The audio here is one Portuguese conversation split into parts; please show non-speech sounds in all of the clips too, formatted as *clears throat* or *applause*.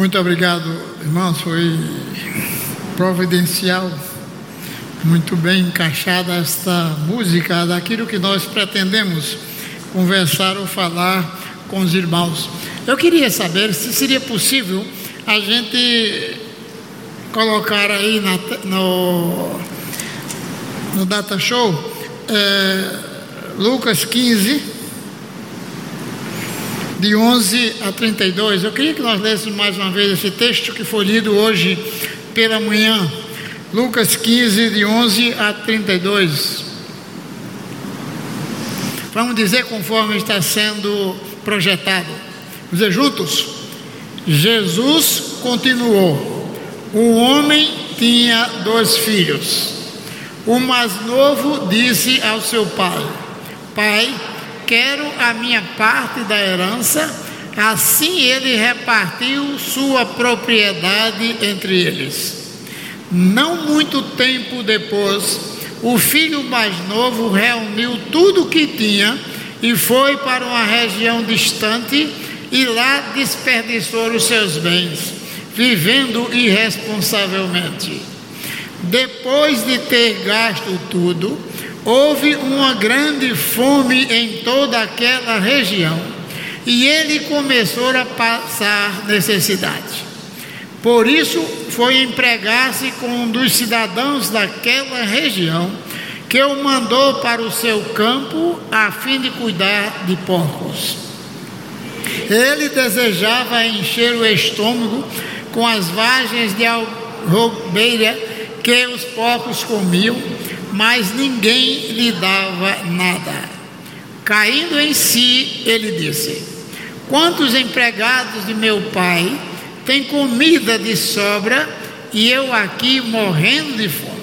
Muito obrigado, irmãos. Foi providencial, muito bem encaixada esta música daquilo que nós pretendemos conversar ou falar com os irmãos. Eu queria saber se seria possível a gente colocar aí na, no, no Data Show é, Lucas 15, de 11 a 32. Eu queria que nós lêssemos mais uma vez esse texto que foi lido hoje pela manhã. Lucas 15, de 11 a 32. Vamos dizer conforme está sendo projetado. Vamos dizer juntos? Jesus continuou. Um homem tinha dois filhos. O mais novo disse ao seu pai: Pai, quero a minha parte da herança. Assim ele repartiu sua propriedade entre eles. Não muito tempo depois, o filho mais novo reuniu tudo o que tinha e foi para uma região distante e lá desperdiçou os seus bens, vivendo irresponsavelmente. Depois de ter gasto tudo, houve uma grande fome em toda aquela região e ele começou a passar necessidade. Por isso foi empregar-se com um dos cidadãos daquela região, que o mandou para o seu campo a fim de cuidar de porcos. Ele desejava encher o estômago com as vagens de alrobeira que os porcos comiam, mas ninguém lhe dava nada. Caindo em si, ele disse: Quantos empregados de meu pai tem comida de sobra e eu aqui morrendo de fome.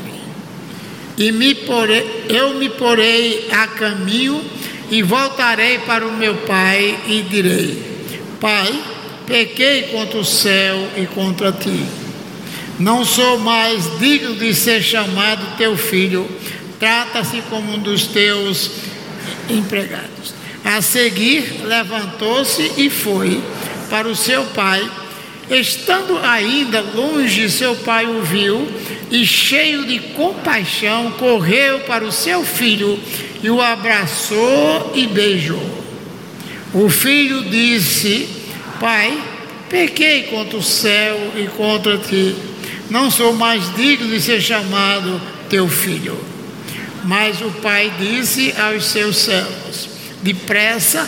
E me porei, eu me porei a caminho e voltarei para o meu pai e direi: Pai, pequei contra o céu e contra ti. Não sou mais digno de ser chamado teu filho. Trata-se como um dos teus empregados. A seguir, levantou-se e foi para o seu pai Estando ainda longe, seu pai o viu e, cheio de compaixão, correu para o seu filho e o abraçou e beijou. O filho disse: Pai, pequei contra o céu e contra ti, não sou mais digno de ser chamado teu filho. Mas o pai disse aos seus servos: Depressa,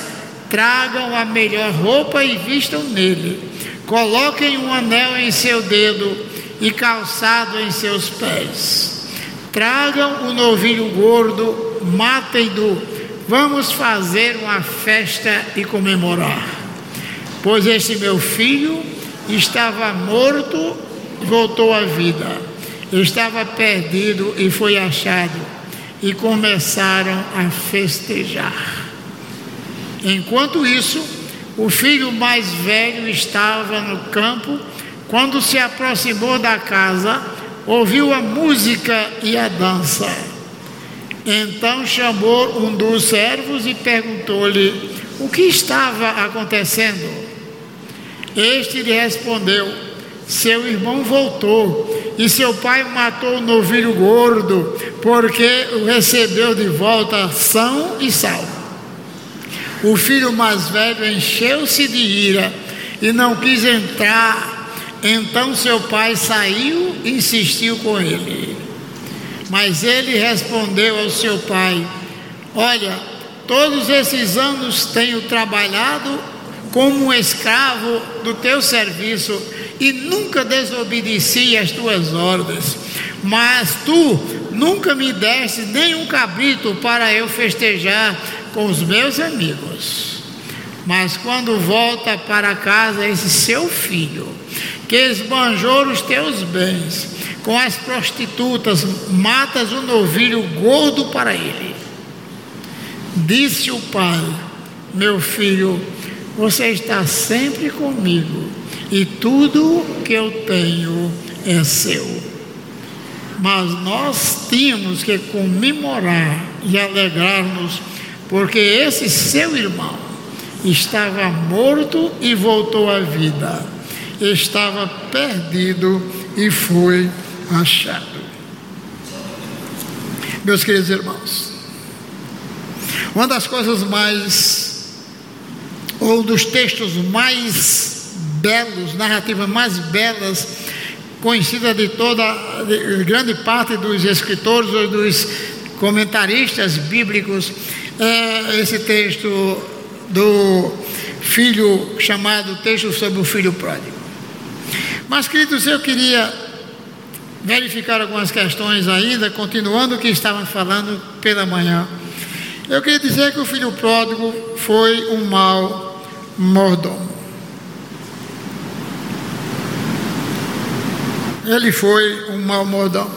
tragam a melhor roupa e vistam nele Coloquem um anel em seu dedo e calçado em seus pés. Tragam o um novilho gordo, matem-no. Vamos fazer uma festa e comemorar. Pois este meu filho estava morto voltou à vida. Estava perdido e foi achado. E começaram a festejar. Enquanto isso, o filho mais velho estava no campo. Quando se aproximou da casa, ouviu a música e a dança. Então chamou um dos servos e perguntou-lhe o que estava acontecendo. Este lhe respondeu: Seu irmão voltou e seu pai matou o novilho gordo, porque o recebeu de volta são e salvo. O filho mais velho encheu-se de ira e não quis entrar. Então seu pai saiu e insistiu com ele. Mas ele respondeu ao seu pai: Olha, todos esses anos tenho trabalhado como um escravo do teu serviço e nunca desobedeci às tuas ordens. Mas tu nunca me deste nem um cabrito para eu festejar com os meus amigos. Mas quando volta para casa esse seu filho, que esbanjou os teus bens com as prostitutas, matas um novilho gordo para ele. Disse o pai: Meu filho, você está sempre comigo e tudo que eu tenho é seu. Mas nós tínhamos que comemorar e alegrar-nos porque esse seu irmão estava morto e voltou à vida, estava perdido e foi achado. Meus queridos irmãos, uma das coisas mais, ou dos textos mais belos, narrativas mais belas, conhecida de toda, de grande parte dos escritores ou dos comentaristas bíblicos, é esse texto do filho chamado texto sobre o filho pródigo. Mas, queridos, eu queria verificar algumas questões ainda, continuando o que estavam falando pela manhã. Eu queria dizer que o filho pródigo foi um mau mordomo. Ele foi um mau mordomo.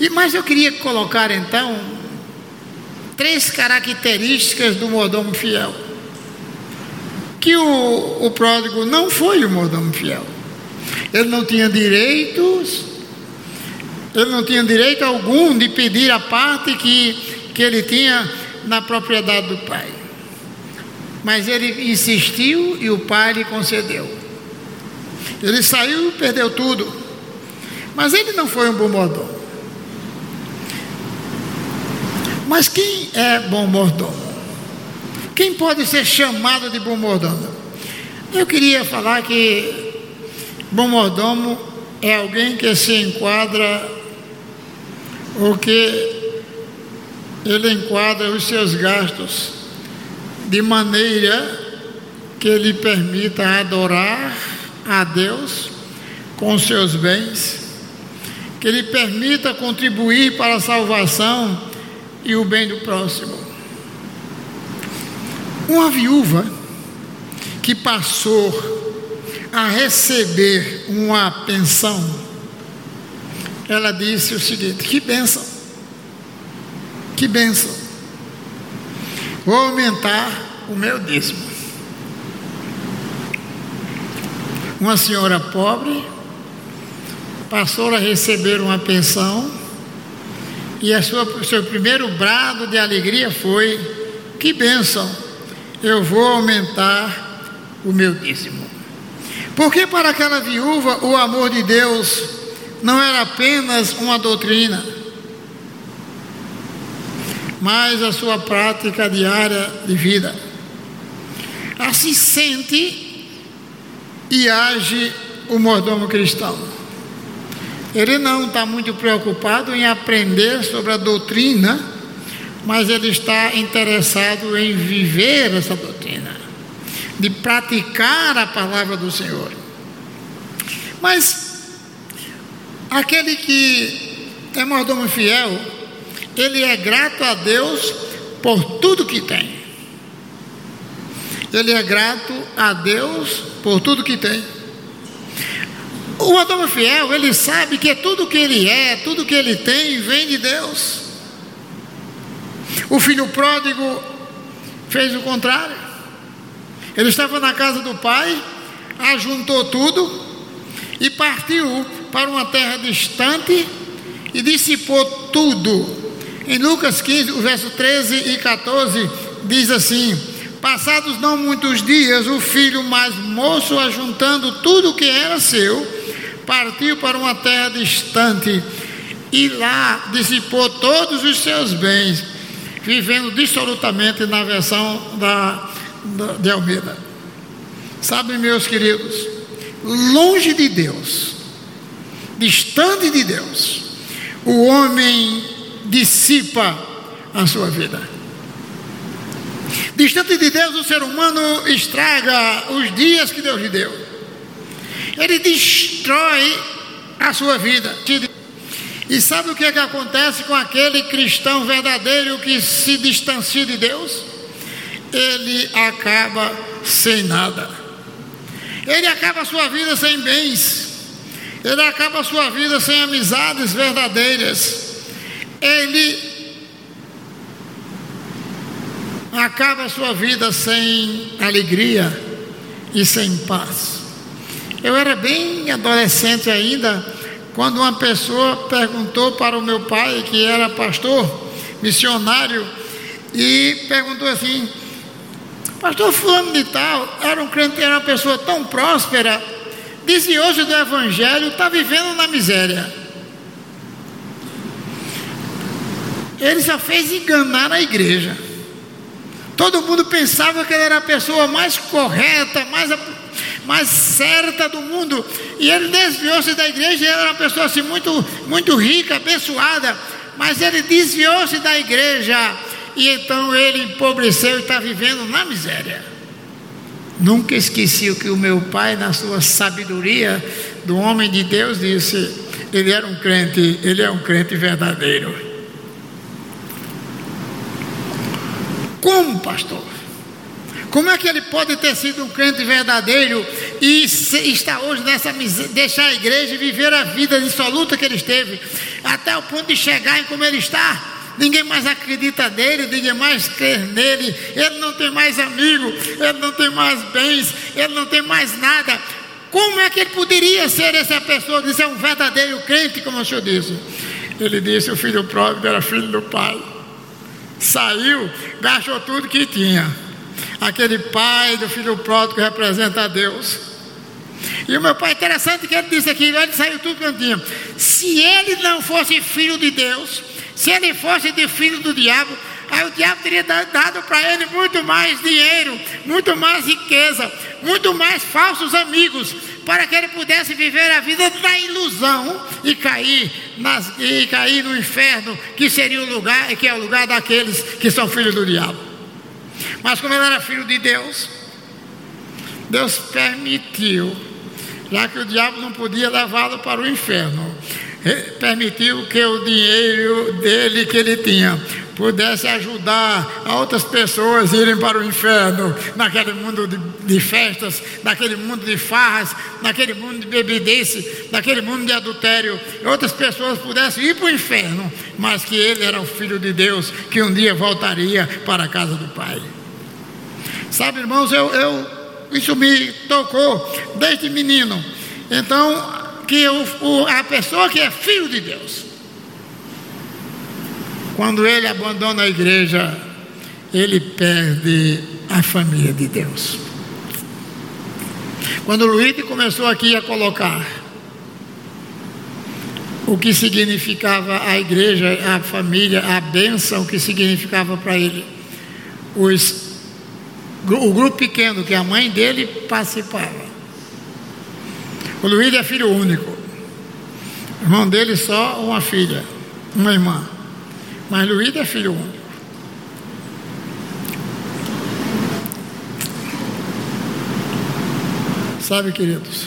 E mas eu queria colocar então três características do mordomo fiel. Que o, o pródigo não foi o mordomo fiel. Ele não tinha direitos, ele não tinha direito algum de pedir a parte que, que ele tinha na propriedade do pai. Mas ele insistiu e o pai lhe concedeu. Ele saiu e perdeu tudo. Mas ele não foi um bom mordomo. Mas quem é bom mordomo? Quem pode ser chamado de bom mordomo? Eu queria falar que bom mordomo é alguém que se enquadra ou que ele enquadra os seus gastos de maneira que ele permita adorar a Deus com seus bens, que ele permita contribuir para a salvação e o bem do próximo. Uma viúva que passou a receber uma pensão, ela disse o seguinte: que benção, que benção, vou aumentar o meu dízimo. Uma senhora pobre passou a receber uma pensão e a sua, seu primeiro brado de alegria foi: que bênção, eu vou aumentar o meu dízimo. Porque para aquela viúva o amor de Deus não era apenas uma doutrina, mas a sua prática diária de vida. Assim sente e age o mordomo cristão. Ele não está muito preocupado em aprender sobre a doutrina, mas ele está interessado em viver essa doutrina, de praticar a palavra do Senhor. Mas aquele que é mordomo fiel, ele é grato a Deus por tudo que tem. Ele é grato a Deus por tudo que tem. O Adão fiel, ele sabe que tudo que ele é, tudo que ele tem, vem de Deus. O filho pródigo fez o contrário. Ele estava na casa do pai, ajuntou tudo e partiu para uma terra distante e dissipou tudo. Em Lucas 15, o verso 13 e 14, diz assim: Passados não muitos dias, o filho mais moço, ajuntando tudo o que era seu, partiu para uma terra distante e lá dissipou todos os seus bens, vivendo dissolutamente na versão da, da, de Almeida. Sabe, meus queridos, longe de Deus, distante de Deus, o homem dissipa a sua vida. Distante de Deus, o ser humano estraga os dias que Deus lhe deu ele destrói a sua vida. E sabe o que, é que acontece com aquele cristão verdadeiro que se distancia de Deus? Ele acaba sem nada. Ele acaba a sua vida sem bens. Ele acaba a sua vida sem amizades verdadeiras. Ele acaba a sua vida sem alegria e sem paz. Eu era bem adolescente ainda, quando uma pessoa perguntou para o meu pai, que era pastor, missionário, e perguntou assim: Pastor Fulano de Tal era um crente, era uma pessoa tão próspera, desviou-se do Evangelho, está vivendo na miséria. Ele só fez enganar a igreja. Todo mundo pensava que ele era a pessoa mais correta, mais, mais certa do mundo. E ele desviou-se da igreja, ele era uma pessoa assim muito, muito rica, abençoada. Mas ele desviou-se da igreja. E então ele empobreceu e está vivendo na miséria. Nunca esqueci o que o meu pai, na sua sabedoria do homem de Deus, disse: ele era um crente, ele é um crente verdadeiro. Como, pastor? Como é que ele pode ter sido um crente verdadeiro e estar hoje nessa deixar a igreja e viver a vida dissoluta que ele esteve, até o ponto de chegar em como ele está? Ninguém mais acredita nele, ninguém mais crê nele, ele não tem mais amigo, ele não tem mais bens, ele não tem mais nada. Como é que ele poderia ser essa pessoa, dizer um verdadeiro crente, como o senhor disse? Ele disse: o filho pródigo era filho do pai. Saiu, gastou tudo que tinha. Aquele pai do filho pródigo representa a Deus. E o meu pai, interessante que ele disse aqui, ele saiu tudo tinha. Se ele não fosse filho de Deus, se ele fosse de filho do diabo, aí o diabo teria dado para ele muito mais dinheiro, muito mais riqueza, muito mais falsos amigos, para que ele pudesse viver a vida na ilusão e cair, nas, e cair no inferno, que seria o lugar, que é o lugar daqueles que são filhos do diabo. Mas como ele era filho de Deus, Deus permitiu, já que o diabo não podia levá-lo para o inferno, permitiu que o dinheiro dele que ele tinha pudesse ajudar a outras pessoas a irem para o inferno, naquele mundo de, de, festas, naquele mundo de farras, naquele mundo de bebidice, naquele mundo de adultério, outras pessoas pudessem ir para o inferno, mas que ele era o Filho de Deus que um dia voltaria para a casa do Pai. Sabe, irmãos, eu, eu isso me tocou desde menino. Então, que o, o, a pessoa que é filho de Deus, quando ele abandona a igreja, ele perde a família de Deus. Quando o Luiz começou aqui a colocar o que significava a igreja, a família, a bênção que significava para ele, os, o grupo pequeno que a mãe dele participava. O Luiz é filho único, o irmão dele só uma filha, uma irmã. Mas Luiz é filho único. Sabe, queridos?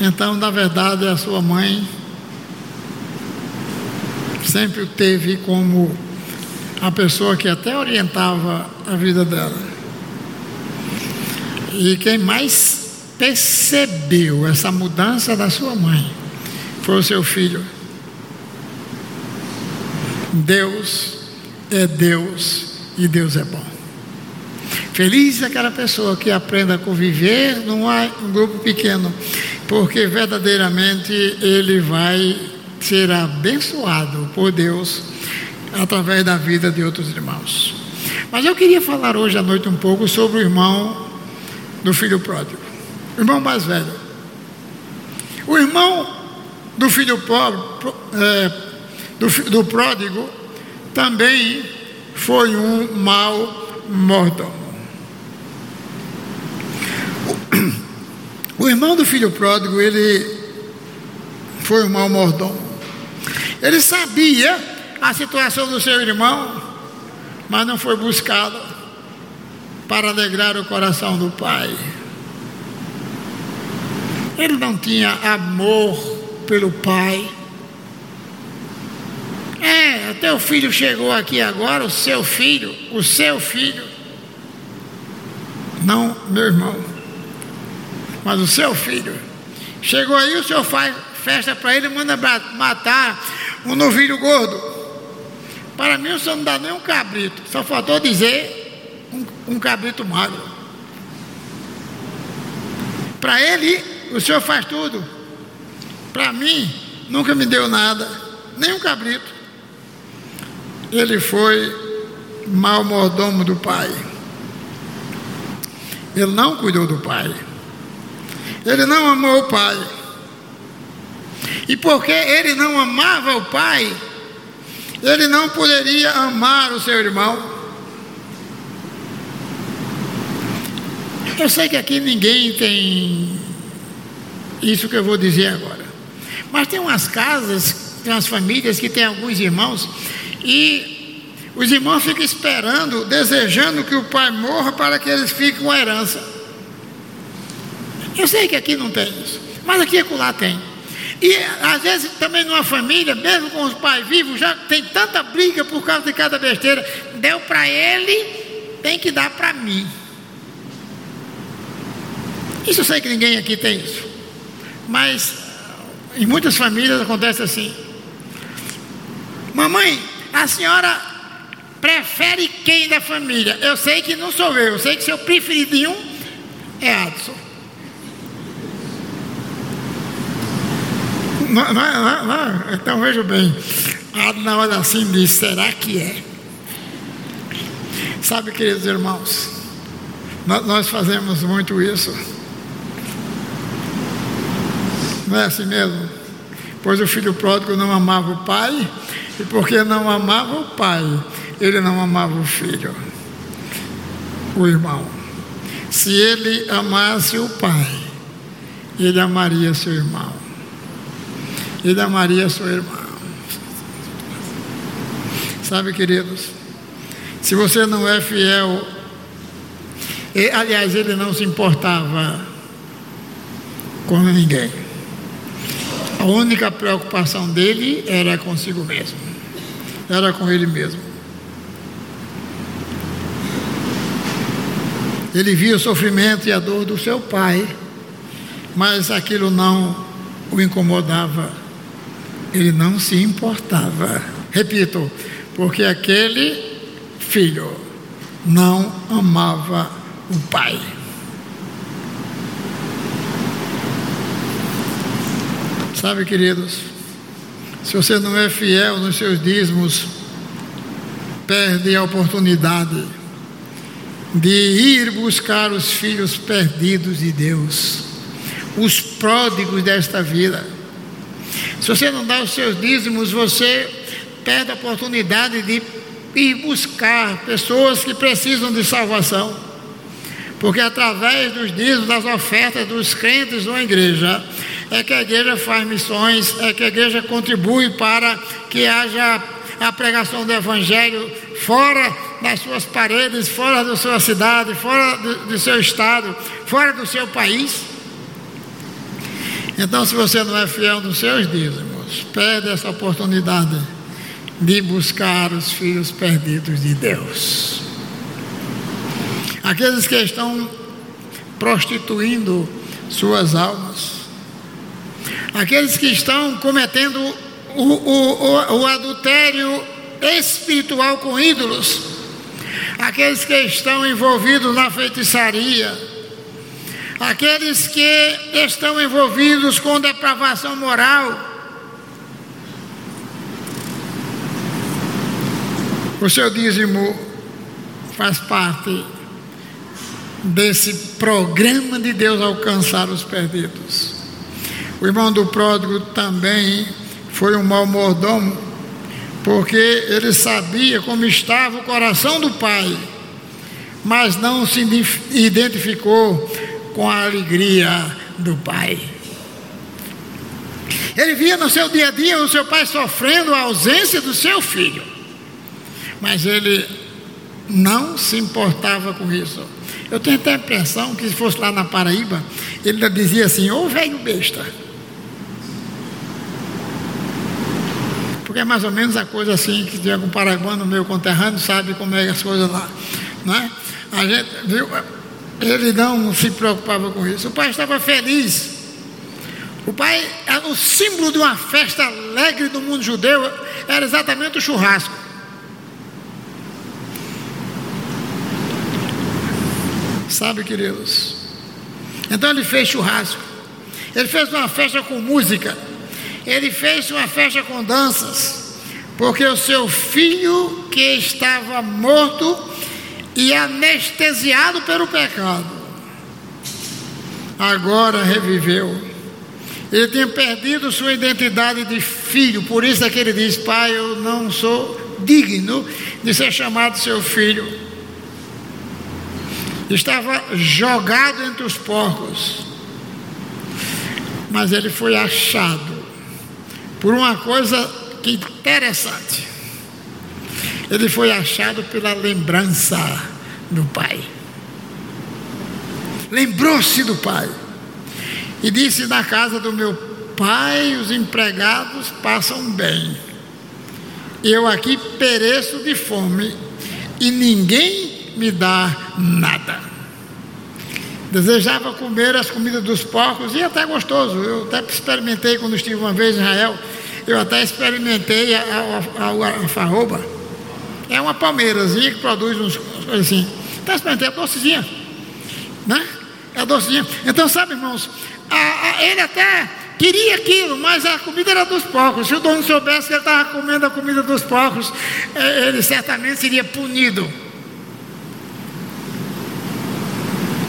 Então, na verdade, a sua mãe sempre teve como a pessoa que até orientava a vida dela. E quem mais percebeu essa mudança da sua mãe foi o seu filho. Deus é Deus e Deus é bom. Feliz aquela pessoa que aprenda a conviver num grupo pequeno, porque verdadeiramente ele vai ser abençoado por Deus através da vida de outros irmãos. Mas eu queria falar hoje à noite um pouco sobre o irmão do filho pródigo, irmão mais velho. O irmão do filho pobre, é, do, do pródigo também foi um mau mordomo. *clears throat* O irmão do filho pródigo, ele foi um mau mordomo. Ele sabia a situação do seu irmão, mas não foi buscado para alegrar o coração do pai. Ele não tinha amor pelo pai. É, até o filho chegou aqui agora, o seu filho, o seu filho. Não, meu irmão, mas o seu filho. Chegou aí, o senhor faz festa para ele, manda matar um novilho gordo. Para mim, o senhor não dá nem um cabrito, só faltou dizer um, cabrito magro. Para ele, o senhor faz tudo. Para mim, nunca me deu nada, nem um cabrito ele foi mau mordomo do pai. Ele não cuidou do pai. Ele não amou o pai. E porque ele não amava o pai, ele não poderia amar o seu irmão. Eu sei que aqui ninguém tem isso que eu vou dizer agora. Mas tem umas casas, tem umas famílias que tem alguns irmãos e os irmãos ficam esperando, desejando que o pai morra para que eles fiquem com a herança. Eu sei que aqui não tem isso, mas aqui e lá tem. E às vezes também numa família, mesmo com os pais vivos, já tem tanta briga por causa de cada besteira. Deu para ele, tem que dar para mim. Isso eu sei que ninguém aqui tem isso. Mas em muitas famílias acontece assim. Mamãe, a senhora prefere quem da família? Eu sei que não sou eu, eu sei que seu preferidinho é Adson. Não, não, não, então veja bem, na hora assim diz, será que é? Sabe, queridos irmãos, nós fazemos muito isso. Não é assim mesmo? Pois o filho pródigo não amava o pai, e porque não amava o pai, ele não amava o filho, o irmão. Se ele amasse o pai, ele amaria seu irmão. Ele amaria seu irmão. Sabe, queridos, se você não é fiel, e, aliás, ele não se importava com ninguém. A única preocupação dele era consigo mesmo, era com ele mesmo. Ele via o sofrimento e a dor do seu pai, mas aquilo não o incomodava, ele não se importava. Repito, porque aquele filho não amava o pai. Sabe, queridos, se você não é fiel nos seus dízimos, perde a oportunidade de ir buscar os filhos perdidos de Deus, os pródigos desta vida. Se você não dá os seus dízimos, você perde a oportunidade de ir buscar pessoas que precisam de salvação. Porque através dos dízimos, das ofertas dos crentes na igreja, é que a igreja faz missões, é que a igreja contribui para que haja a pregação do Evangelho fora das suas paredes, fora da sua cidade, fora do, do seu estado, fora do seu país. Então, se você não é fiel nos seus dízimos, perde essa oportunidade de buscar os filhos perdidos de Deus. Aqueles que estão prostituindo suas almas, aqueles que estão cometendo o, o, o, adultério espiritual com ídolos, aqueles que estão envolvidos na feitiçaria, aqueles que estão envolvidos com depravação moral. O seu dízimo faz parte desse programa de Deus alcançar os perdidos. O irmão do pródigo também foi um mau mordomo, porque ele sabia como estava o coração do pai, mas não se identificou com a alegria do pai. Ele via no seu dia a dia o seu pai sofrendo a ausência do seu filho, mas ele não se importava com isso. Eu tenho até a impressão que se fosse lá na Paraíba, ele dizia assim: Ô velho besta. Porque é mais ou menos a coisa assim que tiver com paraguano, meu conterrâneo, sabe como é as coisas lá. Né? A gente viu, ele não se preocupava com isso. O pai estava feliz. O pai, o símbolo de uma festa alegre do mundo judeu era exatamente o churrasco. Sabe, queridos? Então ele fez churrasco. Ele fez uma festa com música ele fez uma festa com danças, porque o seu filho que estava morto e anestesiado pelo pecado, agora reviveu. Ele tinha perdido sua identidade de filho, por isso é que ele diz: Pai, eu não sou digno de ser chamado seu filho. Estava jogado entre os porcos, mas ele foi achado por uma coisa que interessante. Ele foi achado pela lembrança do pai. Lembrou-se do pai e disse: Na casa do meu pai os empregados passam bem. Eu aqui pereço de fome e ninguém me dá nada. Desejava comer as comidas dos porcos e até gostoso. Eu até experimentei quando estive uma vez em Israel. Eu até experimentei a, a, a, a farroba. É uma palmeirazinha que produz uns coisas assim. Até experimentei, é docezinha. Né? É docezinha. Então, sabe, irmãos, ele até queria aquilo, mas a comida era dos porcos. Se o dono soubesse que ele estava comendo a comida dos porcos, é, ele certamente seria punido.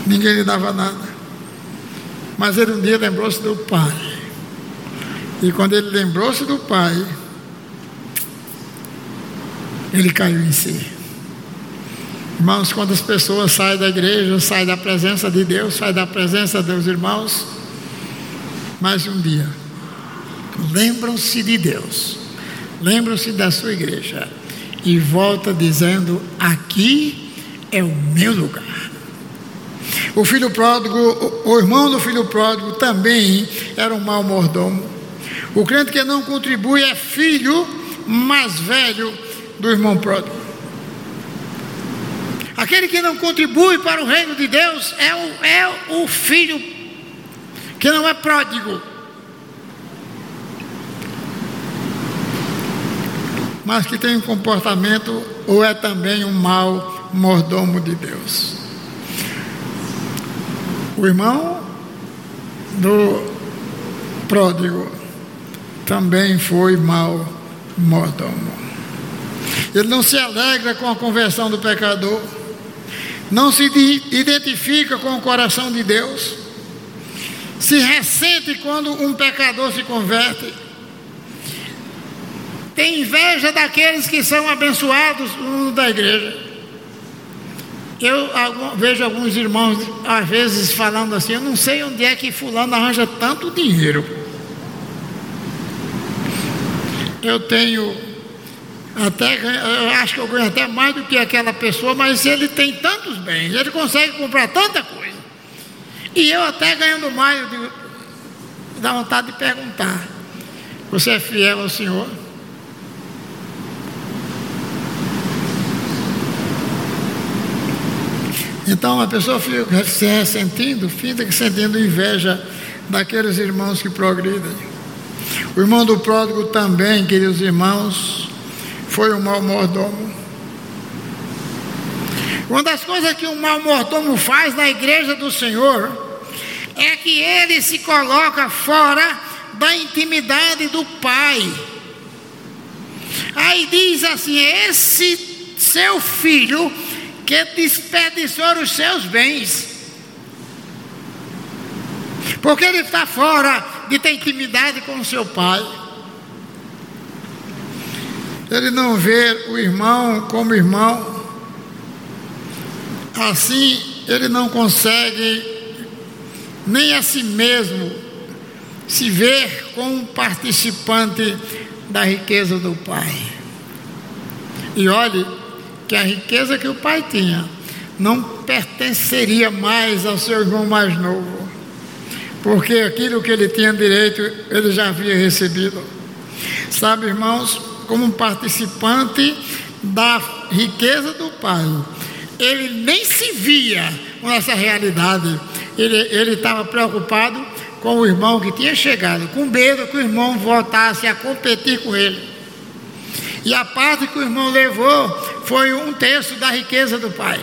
Ninguém lhe dava nada. Mas ele um dia lembrou-se do pai. E quando ele lembrou-se do pai, ele caiu em si. Irmãos, quando as pessoas saem da igreja, saem da presença de Deus, saem da presença dos irmãos, mais um dia, lembram-se de Deus, lembram-se da sua igreja e volta dizendo: aqui é o meu lugar. O filho pródigo, o irmão do filho pródigo também era um mau mordomo. O crente que não contribui é filho mais velho do irmão pródigo. Aquele que não contribui para o reino de Deus é o, é o filho que não é pródigo. Mas que tem um comportamento ou é também um mau mordomo de Deus. O irmão do pródigo também foi mau mordomo. Ele não se alegra com a conversão do pecador, não se identifica com o coração de Deus, se ressente quando um pecador se converte, tem inveja daqueles que são abençoados no da igreja. Eu vejo alguns irmãos, às vezes, falando assim: Eu não sei onde é que Fulano arranja tanto dinheiro. Eu tenho até eu acho que eu ganho até mais do que aquela pessoa, mas ele tem tantos bens, ele consegue comprar tanta coisa. E eu até ganhando mais, eu digo, dá vontade de perguntar: Você é fiel ao Senhor? Então a pessoa fica se ressentindo, fica sentindo inveja daqueles irmãos que progridem. O irmão do pródigo também, queridos irmãos, foi um mau mordomo. Uma das coisas que um mau mordomo faz na igreja do Senhor é que ele se coloca fora da intimidade do Pai. Aí diz assim: esse seu filho que desperdiçou os seus bens, porque ele está fora de ter intimidade com o seu pai. Ele não vê o irmão como irmão, assim ele não consegue nem a si mesmo se ver como participante da riqueza do Pai. E olhe que a riqueza que o pai tinha não pertenceria mais ao seu irmão mais novo, porque aquilo que ele tinha direito ele já havia recebido. Sabe, irmãos, como participante da riqueza do pai, ele nem se via com essa realidade ele estava preocupado com o irmão que tinha chegado, com medo que o irmão voltasse a competir com ele. E a parte que o irmão levou foi um terço da riqueza do pai.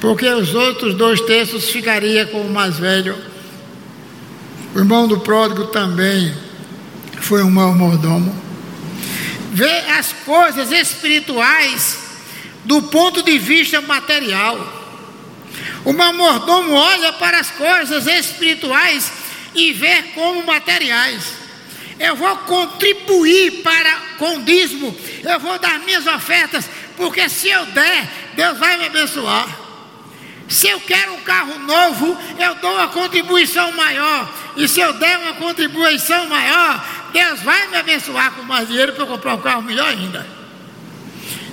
Porque os outros dois terços ficaria com o mais velho. O irmão do pródigo também foi um mau mordomo. Vê as coisas espirituais do ponto de vista material. O meu mordomo olha para as coisas espirituais e vê como materiais. Eu vou contribuir para com o dízimo, eu vou dar minhas ofertas, porque se eu der, Deus vai me abençoar. Se eu quero um carro novo, eu dou uma contribuição maior. E se eu der uma contribuição maior, Deus vai me abençoar com mais dinheiro para eu comprar um carro melhor ainda.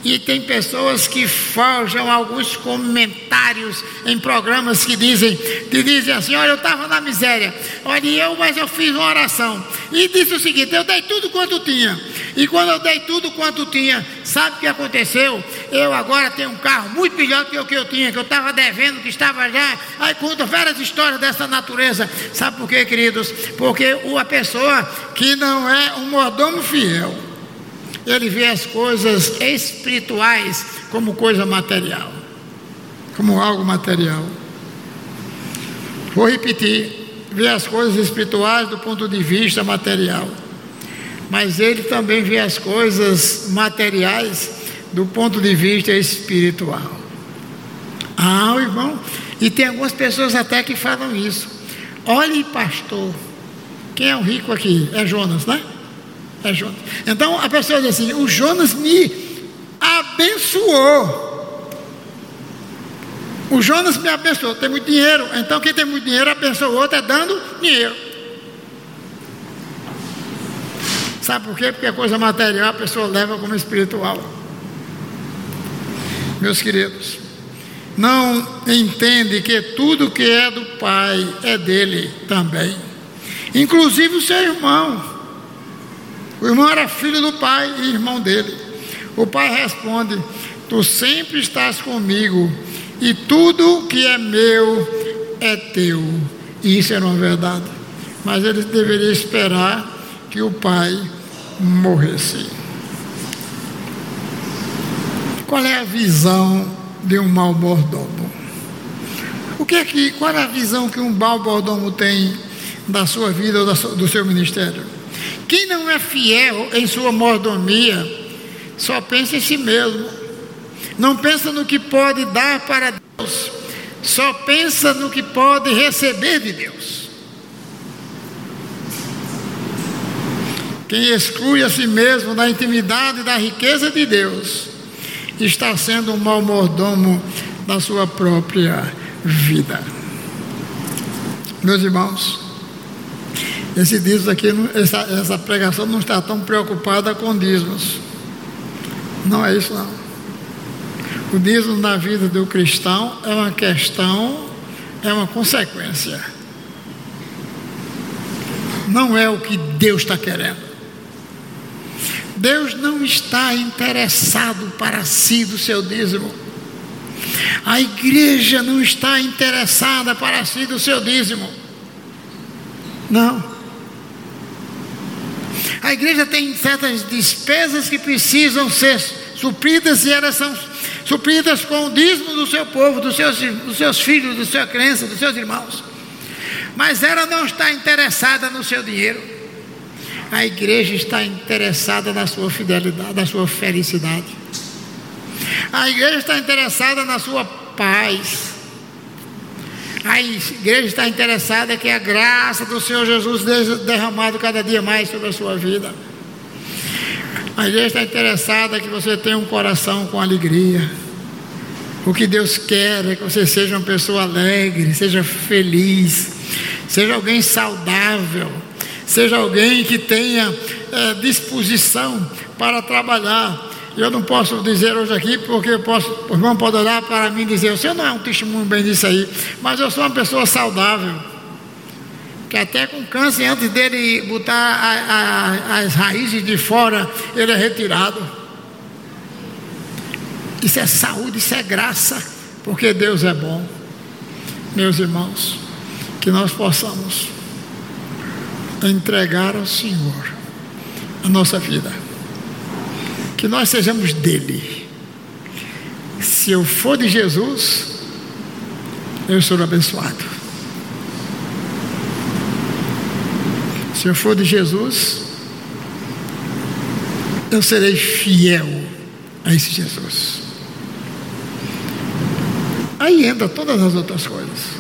E tem pessoas que forjam alguns comentários em programas que dizem, que dizem assim, olha, eu estava na miséria, olha, eu, mas eu fiz uma oração. E disse o seguinte, eu dei tudo quanto tinha. E quando eu dei tudo quanto tinha, sabe o que aconteceu? Eu agora tenho um carro muito melhor do que o que eu tinha, que eu estava devendo, que estava já. Aí conta várias histórias dessa natureza. Sabe por quê, queridos? Porque a pessoa que não é um mordomo fiel ele vê as coisas espirituais como coisa material, como algo material. Vou repetir: vê as coisas espirituais do ponto de vista material, mas ele também vê as coisas materiais do ponto de vista espiritual. Ah, irmão, e tem algumas pessoas até que falam isso. Olhe, pastor, quem é o rico aqui? É Jonas, né? É Jonas. Então a pessoa diz assim: o Jonas me abençoou. O Jonas me abençoou, tem muito dinheiro. Então quem tem muito dinheiro abençoa o outro é dando dinheiro. Sabe por quê? Porque a coisa material a pessoa leva como espiritual. Meus queridos, não entende que tudo que é do Pai é dele também, inclusive o seu irmão. O irmão era filho do pai e irmão dele. O pai responde: Tu sempre estás comigo, e tudo que é meu é teu. E isso era uma verdade. Mas ele deveria esperar que o pai morresse. Qual é a visão de um mau mordomo? O que é que, qual é a visão que um mau mordomo tem da sua vida ou do seu ministério? Quem não é fiel em sua mordomia, só pensa em si mesmo. Não pensa no que pode dar para Deus, só pensa no que pode receber de Deus. Quem exclui a si mesmo da intimidade e da riqueza de Deus, está sendo um mau mordomo da sua própria vida. Meus irmãos, esse dízimo aqui, essa, essa pregação não está tão preocupada com dízimos. Não é isso não. O dízimo na vida do cristão é uma questão, é uma consequência. Não é o que Deus está querendo. Deus não está interessado para si do seu dízimo. A igreja não está interessada para si do seu dízimo. Não. A igreja tem certas despesas que precisam ser supridas e elas são supridas com o dízimo do seu povo, dos seus, dos seus filhos, da sua crença, dos seus irmãos. Mas ela não está interessada no seu dinheiro. A igreja está interessada na sua fidelidade, na sua felicidade. A igreja está interessada na sua paz. A igreja está interessada que a graça do Senhor Jesus derramado cada dia mais sobre a sua vida. A igreja está interessada que você tenha um coração com alegria. O que Deus quer é que você seja uma pessoa alegre, seja feliz, seja alguém saudável, seja alguém que tenha é, disposição para trabalhar, eu não posso dizer hoje aqui, porque eu posso, o irmão pode olhar para mim e dizer: senhor não é um testemunho bem disso aí, mas eu sou uma pessoa saudável. Que até com câncer, antes dele botar a, a, as raízes de fora, ele é retirado. Isso é saúde, isso é graça, porque Deus é bom. Meus irmãos, que nós possamos entregar ao Senhor a nossa vida que nós sejamos dele. Se eu for de Jesus, eu sou abençoado. Se eu for de Jesus, eu serei fiel a esse Jesus. Aí entra todas as outras coisas.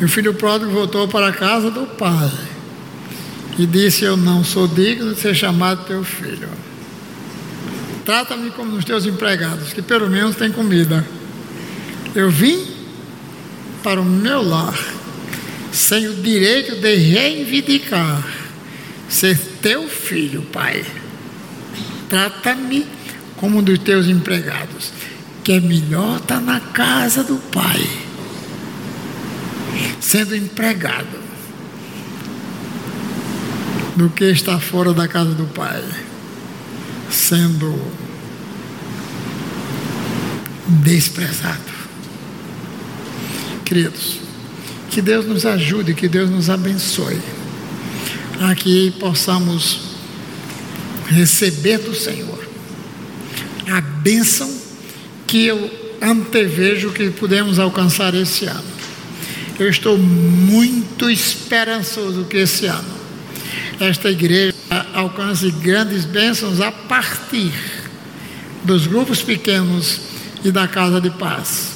E o filho pródigo voltou para a casa do pai e disse: Eu não sou digno de ser chamado teu filho. Trata-me como os teus empregados, que pelo menos têm comida. Eu vim para o meu lar, sem o direito de reivindicar ser teu filho, pai. Trata-me como um dos teus empregados, que é melhor estar na casa do pai, sendo empregado, do que estar fora da casa do pai, sendo desprezado. Queridos, que Deus nos ajude, que Deus nos abençoe, a que possamos receber do Senhor a bênção que eu antevejo que podemos alcançar esse ano. Eu estou muito esperançoso que esse ano esta igreja alcance grandes bênçãos a partir dos grupos pequenos e da casa de paz.